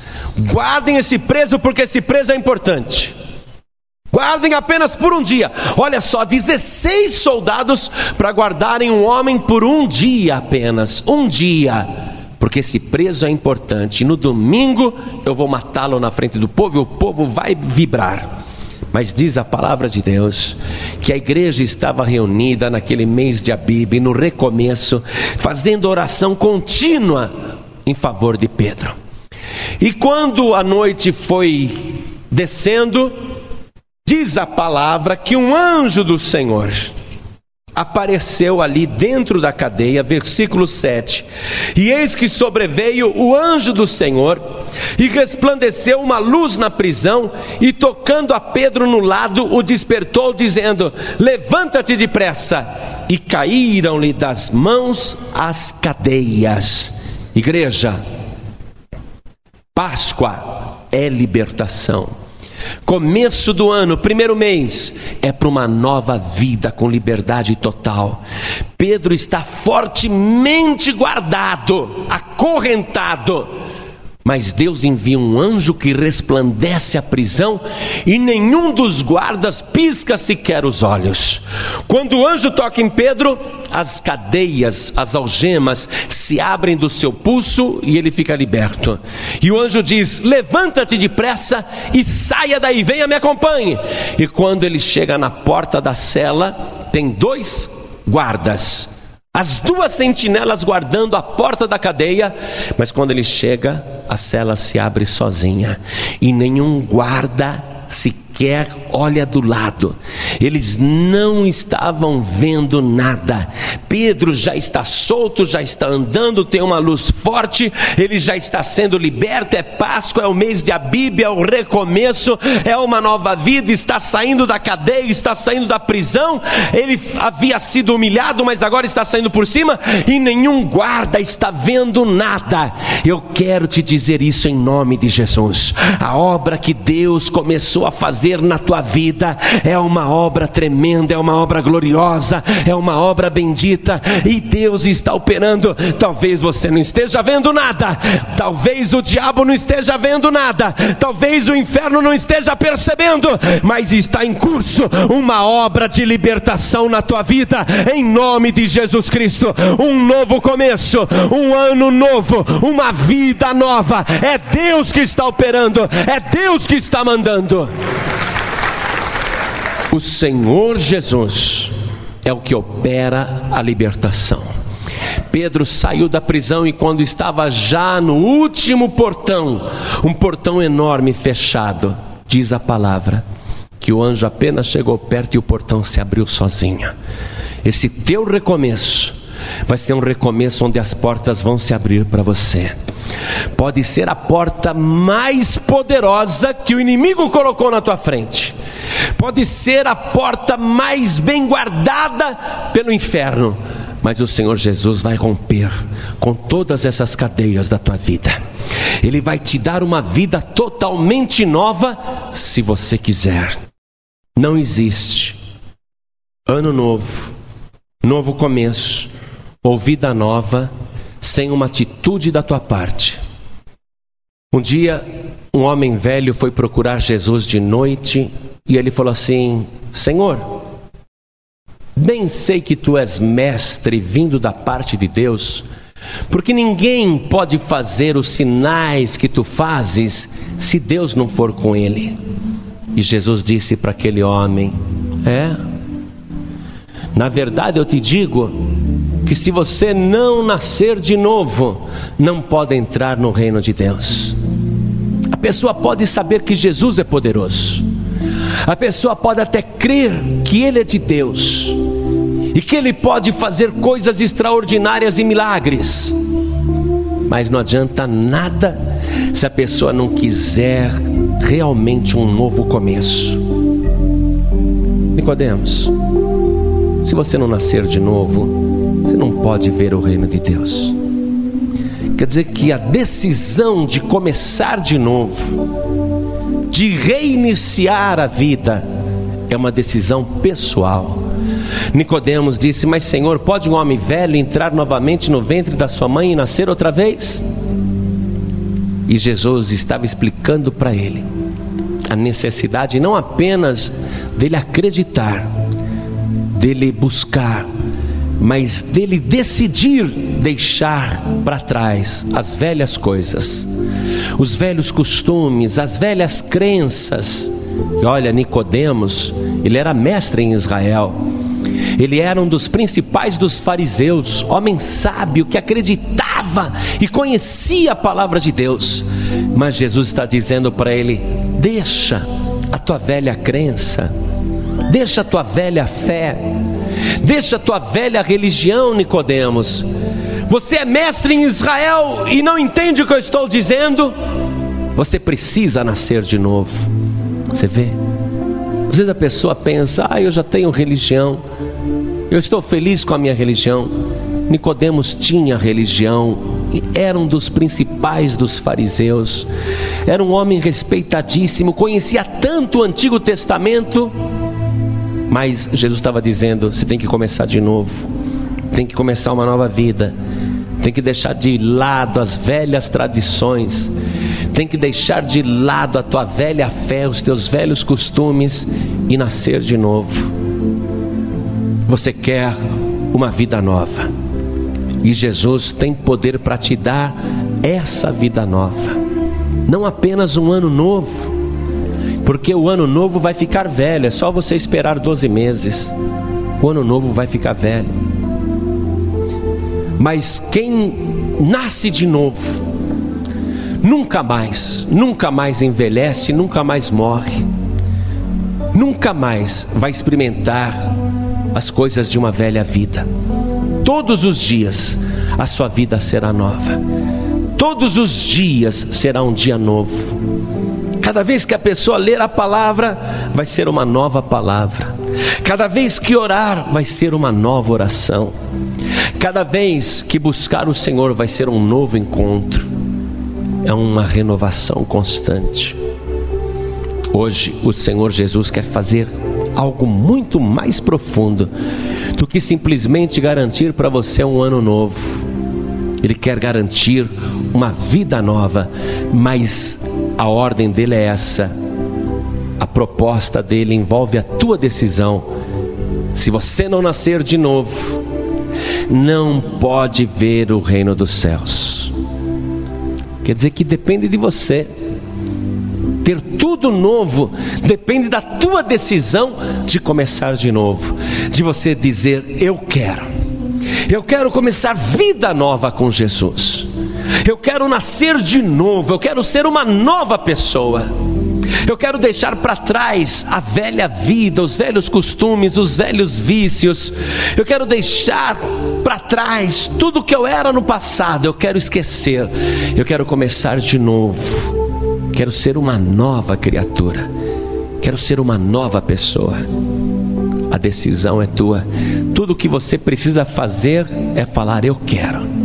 A: Guardem esse preso, porque esse preso é importante. Guardem apenas por um dia. Olha só, 16 soldados para guardarem um homem por um dia apenas. Um dia porque esse preso é importante. No domingo eu vou matá-lo na frente do povo e o povo vai vibrar. Mas diz a palavra de Deus que a igreja estava reunida naquele mês de Abib, no recomeço, fazendo oração contínua em favor de Pedro. E quando a noite foi descendo, diz a palavra que um anjo do Senhor apareceu ali dentro da cadeia, versículo 7. E eis que sobreveio o anjo do Senhor, e resplandeceu uma luz na prisão, e tocando a Pedro no lado, o despertou, dizendo: Levanta-te depressa. E caíram-lhe das mãos as cadeias. Igreja, Páscoa é libertação. Começo do ano, primeiro mês, é para uma nova vida com liberdade total. Pedro está fortemente guardado, acorrentado mas Deus envia um anjo que resplandece a prisão e nenhum dos guardas pisca sequer os olhos. Quando o anjo toca em Pedro, as cadeias, as algemas se abrem do seu pulso e ele fica liberto. E o anjo diz: Levanta-te depressa e saia daí, venha me acompanhe. E quando ele chega na porta da cela, tem dois guardas as duas sentinelas guardando a porta da cadeia, mas quando ele chega, a cela se abre sozinha e nenhum guarda se sequer olha do lado. Eles não estavam vendo nada. Pedro já está solto, já está andando, tem uma luz forte, ele já está sendo liberto. É Páscoa, é o mês de Abib, é o recomeço, é uma nova vida. Está saindo da cadeia, está saindo da prisão. Ele havia sido humilhado, mas agora está saindo por cima e nenhum guarda está vendo nada. Eu quero te dizer isso em nome de Jesus. A obra que Deus começou a fazer fazer na tua vida é uma obra tremenda, é uma obra gloriosa, é uma obra bendita e Deus está operando. Talvez você não esteja vendo nada, talvez o diabo não esteja vendo nada, talvez o inferno não esteja percebendo, mas está em curso uma obra de libertação na tua vida, em nome de Jesus Cristo. Um novo começo, um ano novo, uma vida nova. É Deus que está operando, é Deus que está mandando. O Senhor Jesus é o que opera a libertação. Pedro saiu da prisão e, quando estava já no último portão, um portão enorme fechado, diz a palavra, que o anjo apenas chegou perto e o portão se abriu sozinho. Esse teu recomeço vai ser um recomeço onde as portas vão se abrir para você. pode ser a porta mais poderosa que o inimigo colocou na tua frente, pode ser a porta mais bem guardada pelo inferno, mas o Senhor Jesus vai romper com todas essas cadeias da tua vida. Ele vai te dar uma vida totalmente nova, se você quiser. Não existe ano novo, novo começo ou vida nova sem uma atitude da tua parte. Um dia, um homem velho foi procurar Jesus de noite e ele falou assim: Senhor, bem sei que tu és mestre vindo da parte de Deus, porque ninguém pode fazer os sinais que tu fazes se Deus não for com ele. E Jesus disse para aquele homem: É, na verdade eu te digo que se você não nascer de novo, não pode entrar no reino de Deus. A pessoa pode saber que Jesus é poderoso, a pessoa pode até crer que Ele é de Deus e que Ele pode fazer coisas extraordinárias e milagres, mas não adianta nada se a pessoa não quiser realmente um novo começo. Nicodemos, se você não nascer de novo, você não pode ver o reino de Deus. Quer dizer que a decisão de começar de novo, de reiniciar a vida, é uma decisão pessoal. Nicodemos disse: Mas Senhor, pode um homem velho entrar novamente no ventre da sua mãe e nascer outra vez? E Jesus estava explicando para ele a necessidade não apenas dele acreditar, dele buscar, mas dele decidir deixar para trás as velhas coisas, os velhos costumes, as velhas crenças. E olha, Nicodemos, ele era mestre em Israel. Ele era um dos principais dos fariseus, homem sábio que acreditava e conhecia a palavra de Deus. Mas Jesus está dizendo para ele: deixa a tua velha crença, deixa a tua velha fé, Deixa a tua velha religião, Nicodemos. Você é mestre em Israel e não entende o que eu estou dizendo? Você precisa nascer de novo. Você vê? Às vezes a pessoa pensa: "Ah, eu já tenho religião. Eu estou feliz com a minha religião." Nicodemos tinha religião era um dos principais dos fariseus. Era um homem respeitadíssimo, conhecia tanto o Antigo Testamento mas Jesus estava dizendo: você tem que começar de novo, tem que começar uma nova vida, tem que deixar de lado as velhas tradições, tem que deixar de lado a tua velha fé, os teus velhos costumes e nascer de novo. Você quer uma vida nova, e Jesus tem poder para te dar essa vida nova, não apenas um ano novo porque o ano novo vai ficar velho, é só você esperar 12 meses. O ano novo vai ficar velho. Mas quem nasce de novo, nunca mais, nunca mais envelhece, nunca mais morre, nunca mais vai experimentar as coisas de uma velha vida. Todos os dias a sua vida será nova, todos os dias será um dia novo. Cada vez que a pessoa ler a palavra, vai ser uma nova palavra. Cada vez que orar, vai ser uma nova oração. Cada vez que buscar o Senhor, vai ser um novo encontro. É uma renovação constante. Hoje, o Senhor Jesus quer fazer algo muito mais profundo do que simplesmente garantir para você um ano novo. Ele quer garantir uma vida nova, mas a ordem dele é essa. A proposta dele envolve a tua decisão. Se você não nascer de novo, não pode ver o reino dos céus. Quer dizer que depende de você. Ter tudo novo depende da tua decisão de começar de novo, de você dizer: Eu quero, eu quero começar vida nova com Jesus. Eu quero nascer de novo, eu quero ser uma nova pessoa. Eu quero deixar para trás a velha vida, os velhos costumes, os velhos vícios. Eu quero deixar para trás tudo que eu era no passado. Eu quero esquecer. Eu quero começar de novo. Quero ser uma nova criatura. Quero ser uma nova pessoa. A decisão é tua. Tudo que você precisa fazer é falar: Eu quero.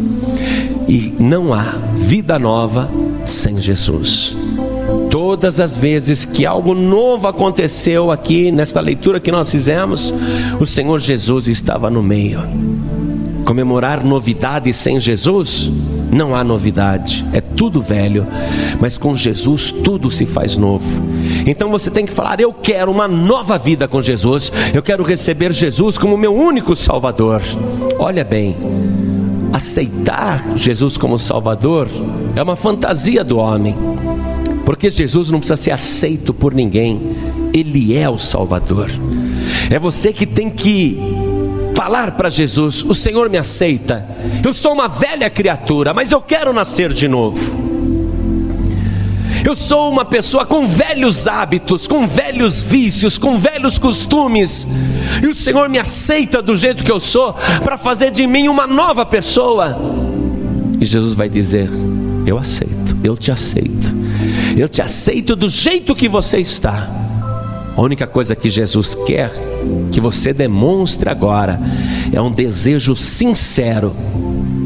A: E não há vida nova sem Jesus. Todas as vezes que algo novo aconteceu aqui, nesta leitura que nós fizemos, o Senhor Jesus estava no meio. Comemorar novidade sem Jesus, não há novidade, é tudo velho, mas com Jesus tudo se faz novo. Então você tem que falar: Eu quero uma nova vida com Jesus, eu quero receber Jesus como meu único Salvador. Olha bem, aceitar Jesus como Salvador é uma fantasia do homem. Porque Jesus não precisa ser aceito por ninguém, Ele é o Salvador. É você que tem que falar para Jesus: O Senhor me aceita, eu sou uma velha criatura, mas eu quero nascer de novo. Eu sou uma pessoa com velhos hábitos, com velhos vícios, com velhos costumes, e o Senhor me aceita do jeito que eu sou, para fazer de mim uma nova pessoa. E Jesus vai dizer: Eu aceito, eu te aceito. Eu te aceito do jeito que você está. A única coisa que Jesus quer que você demonstre agora é um desejo sincero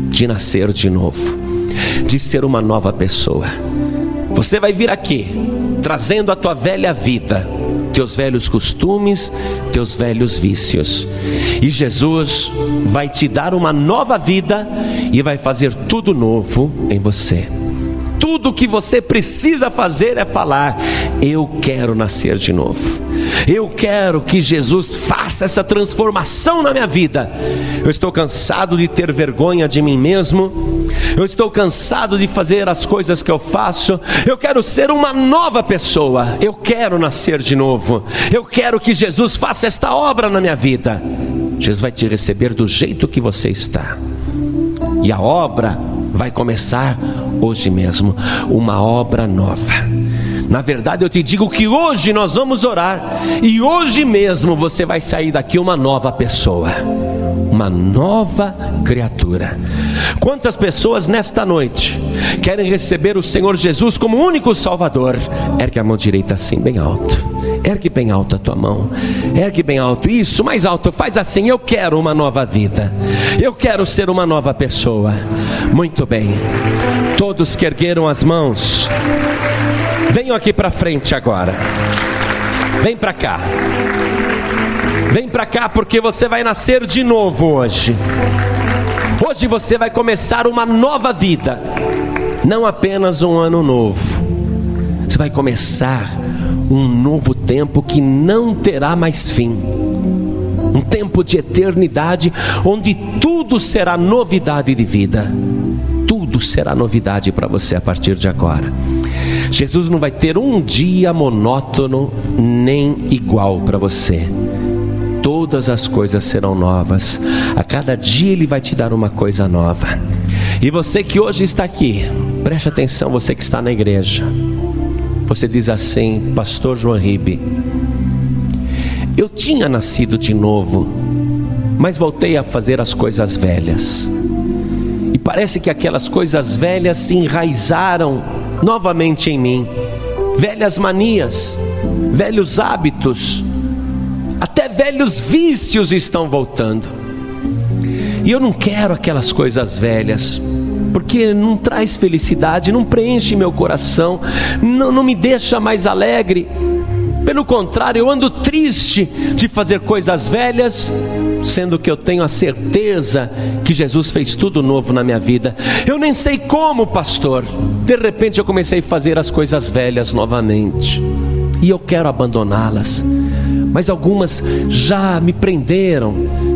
A: de nascer de novo, de ser uma nova pessoa. Você vai vir aqui trazendo a tua velha vida, teus velhos costumes, teus velhos vícios. E Jesus vai te dar uma nova vida e vai fazer tudo novo em você tudo que você precisa fazer é falar: Eu quero nascer de novo. Eu quero que Jesus faça essa transformação na minha vida. Eu estou cansado de ter vergonha de mim mesmo. Eu estou cansado de fazer as coisas que eu faço. Eu quero ser uma nova pessoa. Eu quero nascer de novo. Eu quero que Jesus faça esta obra na minha vida. Jesus vai te receber do jeito que você está. E a obra vai começar hoje mesmo uma obra nova. Na verdade, eu te digo que hoje nós vamos orar e hoje mesmo você vai sair daqui uma nova pessoa, uma nova criatura. Quantas pessoas nesta noite querem receber o Senhor Jesus como único Salvador? Ergue a mão direita assim, bem alto. Ergue bem alto a tua mão. Ergue bem alto. Isso, mais alto. Faz assim. Eu quero uma nova vida. Eu quero ser uma nova pessoa. Muito bem. Todos que ergueram as mãos, venham aqui para frente agora. Vem para cá. Vem para cá porque você vai nascer de novo hoje. Hoje você vai começar uma nova vida, não apenas um ano novo. Você vai começar um novo tempo que não terá mais fim. Um tempo de eternidade onde tudo será novidade de vida. Tudo será novidade para você a partir de agora. Jesus não vai ter um dia monótono nem igual para você. Todas as coisas serão novas. A cada dia Ele vai te dar uma coisa nova. E você que hoje está aqui, preste atenção, você que está na igreja. Você diz assim, Pastor João Ribe, eu tinha nascido de novo, mas voltei a fazer as coisas velhas. E parece que aquelas coisas velhas se enraizaram novamente em mim. Velhas manias, velhos hábitos, até velhos vícios estão voltando. E eu não quero aquelas coisas velhas, porque não traz felicidade, não preenche meu coração, não, não me deixa mais alegre. Pelo contrário, eu ando triste de fazer coisas velhas, sendo que eu tenho a certeza que Jesus fez tudo novo na minha vida. Eu nem sei como, pastor. De repente eu comecei a fazer as coisas velhas novamente. E eu quero abandoná-las. Mas algumas já me prenderam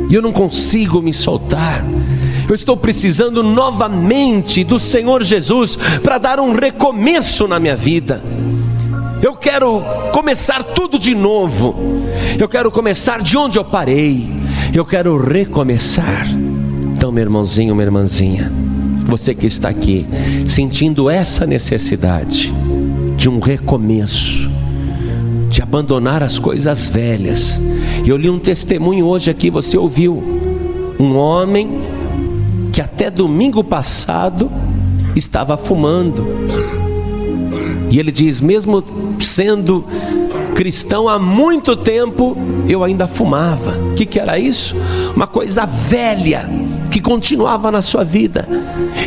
A: e eu não consigo me soltar. Eu estou precisando novamente do Senhor Jesus para dar um recomeço na minha vida. Eu quero começar tudo de novo. Eu quero começar de onde eu parei. Eu quero recomeçar. Então, meu irmãozinho, minha irmãzinha, você que está aqui sentindo essa necessidade de um recomeço, de abandonar as coisas velhas. Eu li um testemunho hoje aqui, você ouviu? Um homem que até domingo passado estava fumando. E ele diz: mesmo sendo cristão há muito tempo, eu ainda fumava. O que, que era isso? Uma coisa velha que continuava na sua vida.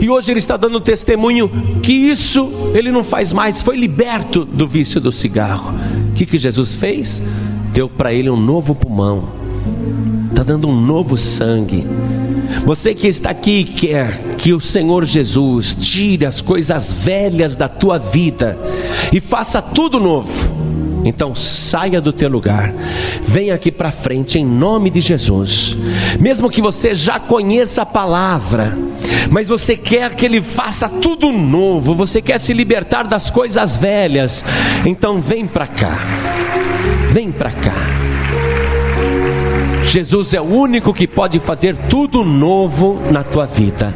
A: E hoje ele está dando testemunho que isso ele não faz mais, foi liberto do vício do cigarro. O que, que Jesus fez? Deu para ele um novo pulmão, está dando um novo sangue. Você que está aqui e quer que o Senhor Jesus tire as coisas velhas da tua vida e faça tudo novo então saia do teu lugar, venha aqui para frente em nome de Jesus. Mesmo que você já conheça a palavra, mas você quer que ele faça tudo novo, você quer se libertar das coisas velhas, então vem para cá. Vem para cá. Jesus é o único que pode fazer tudo novo na tua vida.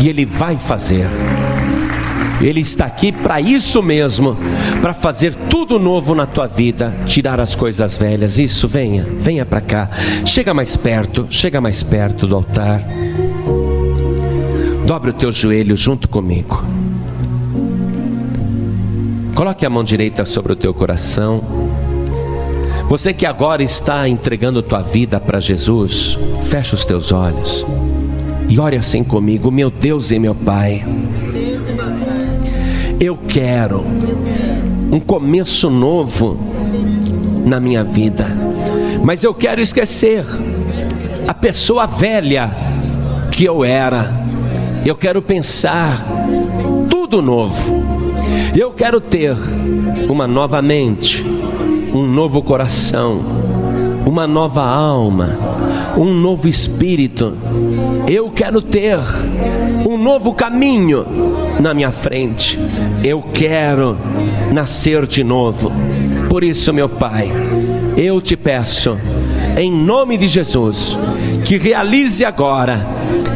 A: E ele vai fazer. Ele está aqui para isso mesmo, para fazer tudo novo na tua vida, tirar as coisas velhas. Isso, venha, venha para cá. Chega mais perto, chega mais perto do altar. Dobre o teu joelho junto comigo. Coloque a mão direita sobre o teu coração. Você que agora está entregando tua vida para Jesus, fecha os teus olhos e ore assim comigo, meu Deus e meu Pai. Eu quero um começo novo na minha vida, mas eu quero esquecer a pessoa velha que eu era. Eu quero pensar tudo novo. Eu quero ter uma nova mente, um novo coração, uma nova alma, um novo espírito. Eu quero ter um novo caminho na minha frente. Eu quero nascer de novo. Por isso, meu Pai, eu te peço, em nome de Jesus, que realize agora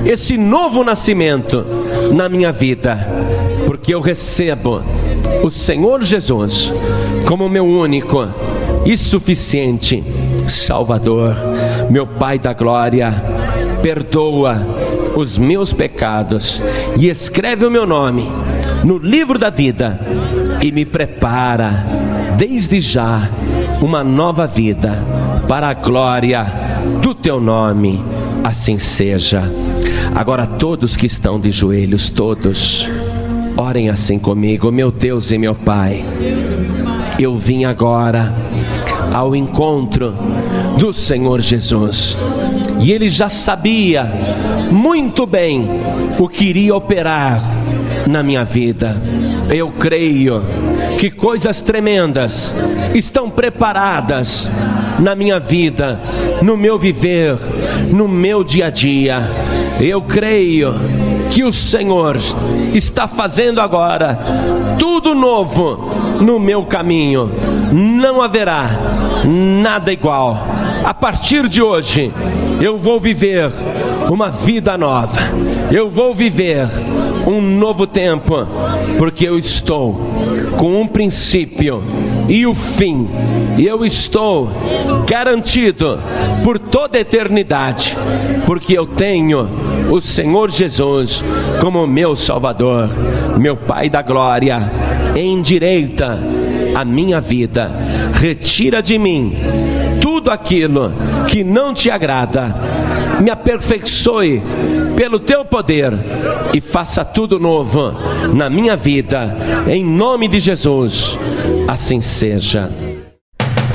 A: esse novo nascimento na minha vida, porque eu recebo o Senhor Jesus como meu único e suficiente Salvador, meu Pai da glória, perdoa os meus pecados e escreve o meu nome no livro da vida e me prepara desde já uma nova vida para a glória do teu nome. Assim seja. Agora todos que estão de joelhos, todos, orem assim comigo, meu Deus e meu Pai. Eu vim agora ao encontro do Senhor Jesus. E ele já sabia muito bem o que iria operar na minha vida. Eu creio que coisas tremendas estão preparadas na minha vida, no meu viver, no meu dia a dia. Eu creio que o Senhor está fazendo agora tudo novo no meu caminho. Não haverá nada igual. A partir de hoje, eu vou viver uma vida nova. Eu vou viver um novo tempo, porque eu estou com um princípio e o fim. E eu estou garantido por toda a eternidade, porque eu tenho o Senhor Jesus como meu Salvador, meu Pai da glória. Endireita a minha vida, retira de mim tudo aquilo que não te agrada, me aperfeiçoe pelo teu poder e faça tudo novo na minha vida, em nome de Jesus. Assim seja.